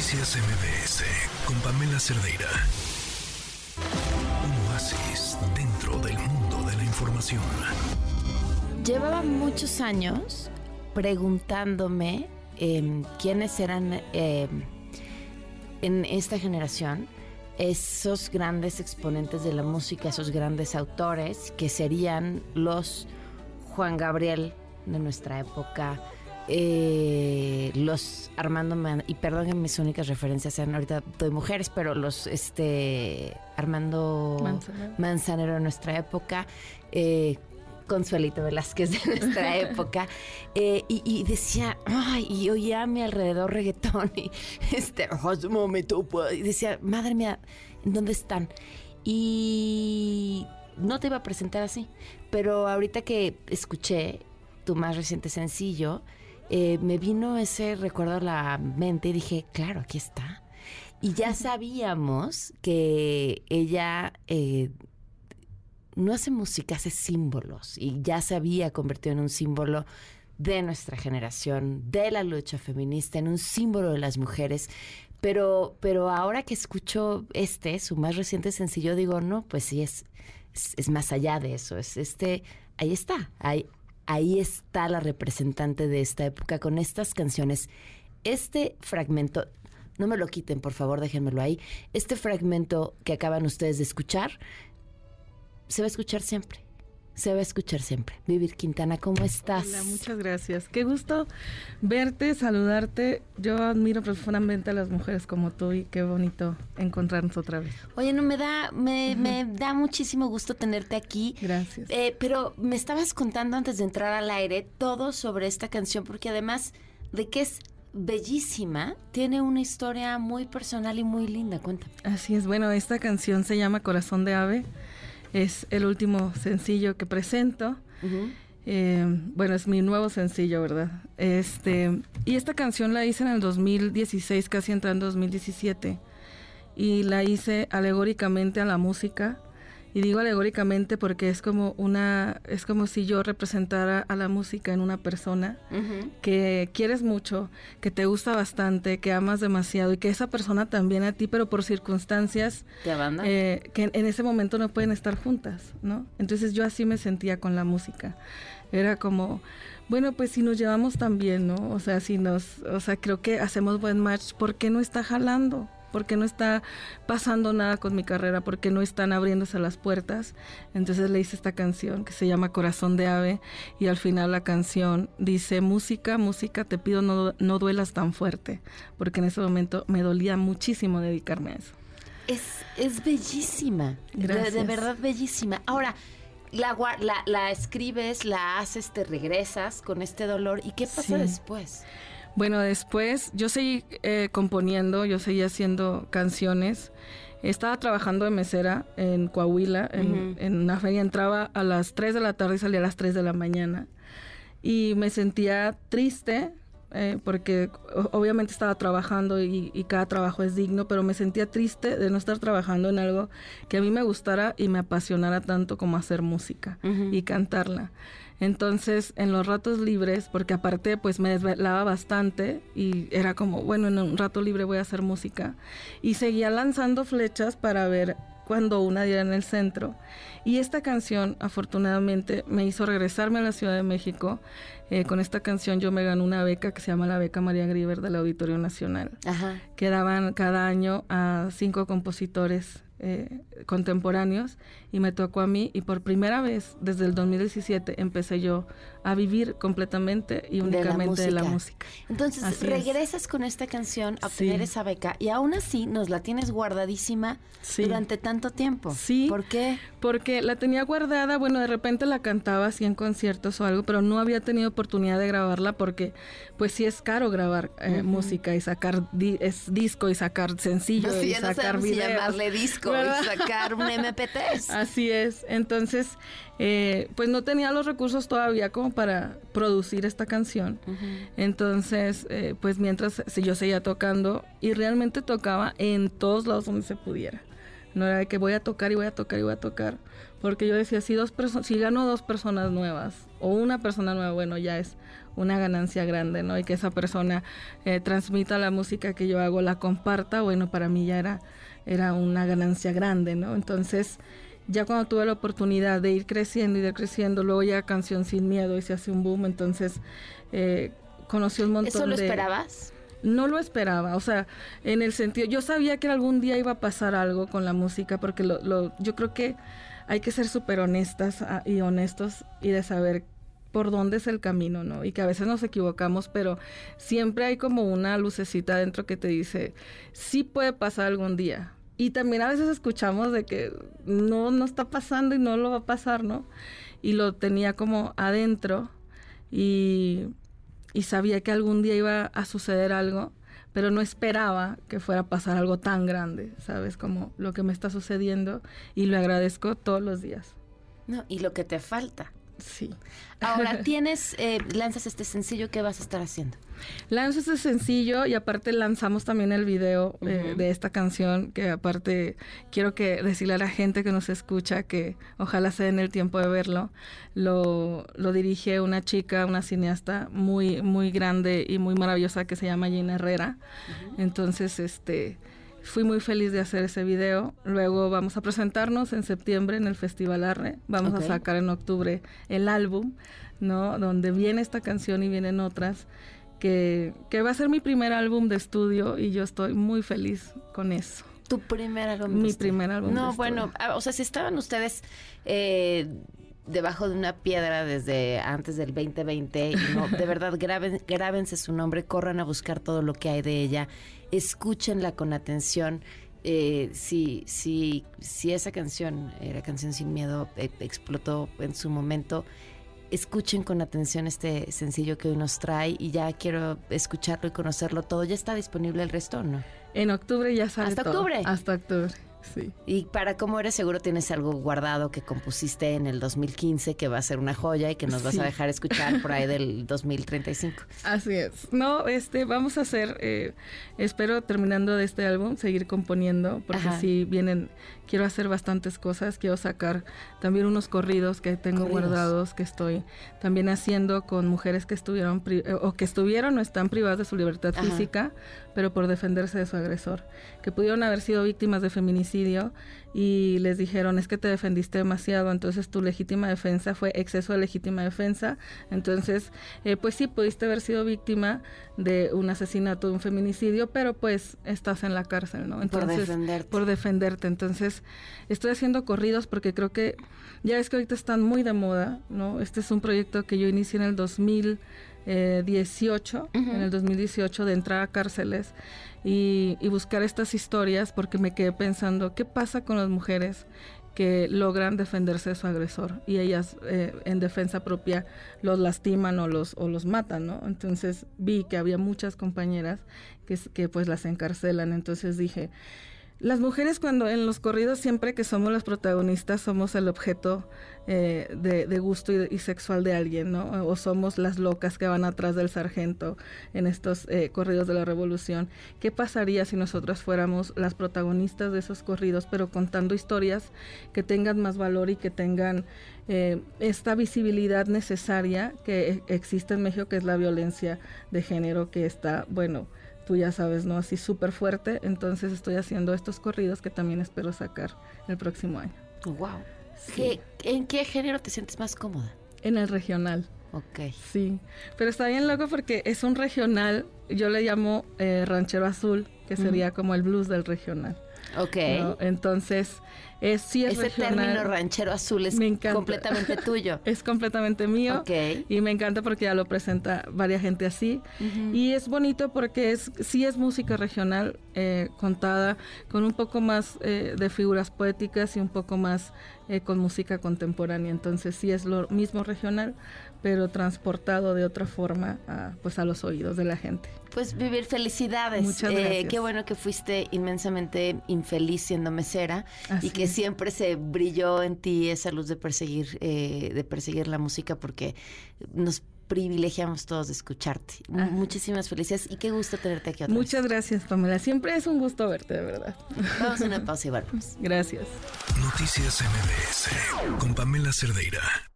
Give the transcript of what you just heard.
Noticias MBS con Pamela Cerdeira. Un oasis dentro del mundo de la información. Llevaba muchos años preguntándome em, quiénes eran em, en esta generación esos grandes exponentes de la música, esos grandes autores que serían los Juan Gabriel de nuestra época, eh, los Armando y perdón mis únicas referencias sean ahorita de mujeres, pero los este Armando Manzanero, de nuestra época, eh, Consuelito Velázquez de nuestra época, eh, y, decía, ay, y oía a mi alrededor reggaetón, y este, momento, y decía, madre mía, ¿dónde están? Y no te iba a presentar así, pero ahorita que escuché tu más reciente sencillo, eh, me vino ese recuerdo a la mente y dije, claro, aquí está. Y ya sabíamos que ella eh, no hace música, hace símbolos y ya se había convertido en un símbolo de nuestra generación, de la lucha feminista, en un símbolo de las mujeres. Pero, pero ahora que escucho este, su más reciente sencillo, digo, no, pues sí, es, es, más allá de eso. Es este, ahí está, ahí, ahí está la representante de esta época con estas canciones. Este fragmento, no me lo quiten, por favor, déjenmelo ahí. Este fragmento que acaban ustedes de escuchar se va a escuchar siempre. Se va a escuchar siempre. Vivir Quintana, ¿cómo estás? Hola, muchas gracias. Qué gusto verte, saludarte. Yo admiro profundamente a las mujeres como tú y qué bonito encontrarnos otra vez. Oye, no me da, me, me da muchísimo gusto tenerte aquí. Gracias. Eh, pero me estabas contando antes de entrar al aire todo sobre esta canción, porque además de que es bellísima, tiene una historia muy personal y muy linda. Cuéntame. Así es. Bueno, esta canción se llama Corazón de Ave es el último sencillo que presento. Eh, bueno, es mi nuevo sencillo, ¿verdad? Este, y esta canción la hice en el 2016, casi entrando en 2017. Y la hice alegóricamente a la música y digo alegóricamente porque es como una, es como si yo representara a la música en una persona que quieres mucho, que te gusta bastante, que amas demasiado y que esa persona también a ti, pero por circunstancias eh, que en ese momento no pueden estar juntas, ¿no? Entonces yo así me sentía con la música. Era como, bueno, pues si nos llevamos tan bien, ¿no? O sea, si nos, o sea, creo que hacemos buen match, ¿por qué no está jalando? Porque no está pasando nada con mi carrera, porque no están abriéndose las puertas. Entonces le hice esta canción que se llama Corazón de Ave y al final la canción dice, música, música, te pido no, no duelas tan fuerte, porque en ese momento me dolía muchísimo dedicarme a eso. Es, es bellísima, de, verdad bellísima. Ahora, la, la, la, escribes, la haces, te regresas con este dolor y ¿qué pasa después? Bueno, después yo seguí eh, componiendo, yo seguí haciendo canciones. Estaba trabajando de mesera en Coahuila, en, en, una feria. Entraba a las 3 de la tarde y salía a las 3 de la mañana. Y me sentía triste eh, porque obviamente estaba trabajando y, cada trabajo es digno, pero me sentía triste de no estar trabajando en algo que a mí me gustara y me apasionara tanto como hacer música y cantarla. Entonces, en los ratos libres, porque aparte pues me desvelaba bastante y era como, bueno, en un rato libre voy a hacer música. Y seguía lanzando flechas para ver cuando una diera en el centro. Y esta canción, afortunadamente, me hizo regresarme a la Ciudad de México. Eh, con esta canción yo me gané una beca que se llama la Beca María Griver del Auditorio Nacional, Ajá. que daban cada año a cinco compositores eh, contemporáneos y me tocó a mí y por primera vez desde el 2017 empecé yo a vivir completamente y únicamente de la música. Entonces regresas con esta canción a obtener esa beca y aún así nos la tienes guardadísima durante tanto tiempo. Sí. ¿Por qué? Porque la tenía guardada, bueno, de repente la cantaba así en conciertos o algo, pero no había tenido oportunidad de grabarla porque pues sí es caro grabar eh, música y sacar es disco y sacar sencillos y sacar no videos. llamarle disco y sacar un MP3. Así es. Entonces, eh, pues no tenía los recursos todavía como para producir esta canción. Entonces, eh, pues mientras yo seguía tocando y realmente tocaba en todos lados donde se pudiera. No era que voy a tocar y voy a tocar y voy a tocar. Porque yo decía, si, dos si gano dos personas nuevas o una persona nueva, bueno, ya es una ganancia grande, ¿no? Y que esa persona eh, transmita la música que yo hago, la comparta, bueno, para mí ya era, era una ganancia grande, ¿no? Entonces, ya cuando tuve la oportunidad de ir creciendo y de creciendo, luego ya Canción Sin Miedo y se hace un boom, entonces eh, conocí un montón ¿Eso lo de... esperabas? No lo esperaba, o sea, en el sentido, yo sabía que algún día iba a pasar algo con la música, porque lo, lo, yo creo que hay que ser súper honestas ah, y honestos y de saber por dónde es el camino, ¿no? Y que a veces nos equivocamos, pero siempre hay como una lucecita dentro que te dice, sí puede pasar algún día. Y también a veces escuchamos de que no, no está pasando y no lo va a pasar, ¿no? Y lo tenía como adentro y, y sabía que algún día iba a suceder algo, pero no esperaba que fuera a pasar algo tan grande, ¿sabes? Como lo que me está sucediendo y lo agradezco todos los días. No, y lo que te falta. Sí. Ahora tienes, eh, lanzas este sencillo, ¿qué vas a estar haciendo? Lanzo este sencillo y aparte lanzamos también el video eh, de esta canción, que aparte quiero que decirle a la gente que nos escucha que ojalá se den el tiempo de verlo. Lo, lo dirige una chica, una cineasta muy, muy grande y muy maravillosa que se llama Gina Herrera. Entonces, este... Fui muy feliz de hacer ese video. Luego vamos a presentarnos en septiembre en el Festival Arre. Vamos a sacar en octubre el álbum, ¿no? Donde viene esta canción y vienen otras. Que, que va a ser mi primer álbum de estudio y yo estoy muy feliz con eso. Tu primer álbum. Mi primer álbum No, de bueno, ah, o sea, si estaban ustedes eh, debajo de una piedra desde antes del 2020, y no, de verdad, graben, grábense su nombre, corran a buscar todo lo que hay de ella, escúchenla con atención. Eh, si, si, si esa canción, era Canción Sin Miedo, eh, explotó en su momento, escuchen con atención este sencillo que hoy nos trae y ya quiero escucharlo y conocerlo todo. ¿Ya está disponible el resto o no? En octubre ya sale ¿Hasta todo. octubre? Hasta octubre, sí. Y para cómo eres seguro tienes algo guardado que compusiste en el 2015 que va a ser una joya y que nos vas Sí. a dejar escuchar por ahí del 2035. Así es. No, este, vamos a hacer, eh, espero terminando de este álbum, seguir componiendo, porque Ajá. sí vienen, quiero hacer bastantes cosas, quiero sacar también unos corridos que tengo Corridos. guardados, que estoy también haciendo con mujeres que estuvieron, pri- eh, o que estuvieron o están privadas de su libertad Ajá. física, pero por defenderse de su agresor, que pudieron haber sido víctimas de feminicidio y les dijeron, es que te defendiste demasiado, entonces tu legítima defensa fue exceso de legítima defensa, entonces, eh, pues sí, pudiste haber sido víctima de un asesinato, de un feminicidio, pero pues estás en la cárcel, ¿no? por Entonces, defenderte. por defenderte. Entonces, estoy haciendo corridos porque creo que ya es que ahorita están muy de moda, ¿no? Este es un proyecto que yo inicié en el 2018, Ujú. en el 2018, de entrar a cárceles y, y buscar estas historias porque me quedé pensando, ¿qué pasa con las mujeres? que logran defenderse de su agresor y ellas eh, en defensa propia los lastiman o los o los matan, ¿no? Entonces vi que había muchas compañeras que, que pues las encarcelan, entonces dije, las mujeres cuando en los corridos siempre que somos las protagonistas somos el objeto eh, de, gusto y, sexual de alguien, ¿no? O somos las locas que van atrás del sargento en estos eh, corridos de la revolución. ¿Qué pasaría si nosotras fuéramos las protagonistas de esos corridos, pero contando historias que tengan más valor y que tengan eh, esta visibilidad necesaria que existe en México, que es la violencia de género, que está, bueno, tú ya sabes, ¿no? Así súper fuerte. Entonces estoy haciendo estos corridos que también espero sacar el próximo año. Wow. Sí. ¿Qué- ¿En qué género te sientes más cómoda? En el regional. Ok. Sí, pero está bien loco porque es un regional, yo le llamo eh, ranchero azul, que sería como el blues del regional. Ok. ¿no? Entonces, es, sí es Ese regional. término ranchero azul es completamente tuyo. Es completamente mío. Ok. Y me encanta porque ya lo presenta varias gente así. Y es bonito porque es sí es música regional eh, contada con un poco más eh, de figuras poéticas y un poco más eh, con música contemporánea. Entonces sí es lo mismo regional, pero transportado de otra forma a, pues a los oídos de la gente. Pues vivir felicidades. Muchas Eh, gracias. qué bueno que fuiste inmensamente infeliz siendo mesera Así y que es. siempre se brilló en ti esa luz de perseguir, eh, de perseguir la música porque nos privilegiamos todos de escucharte. Ah. Muchísimas felicidades y qué gusto tenerte aquí otra vez. Muchas gracias, Pamela. Siempre es un gusto verte, de verdad. Vamos a una pausa y volvemos. Gracias. Noticias MBS con Pamela Cerdeira.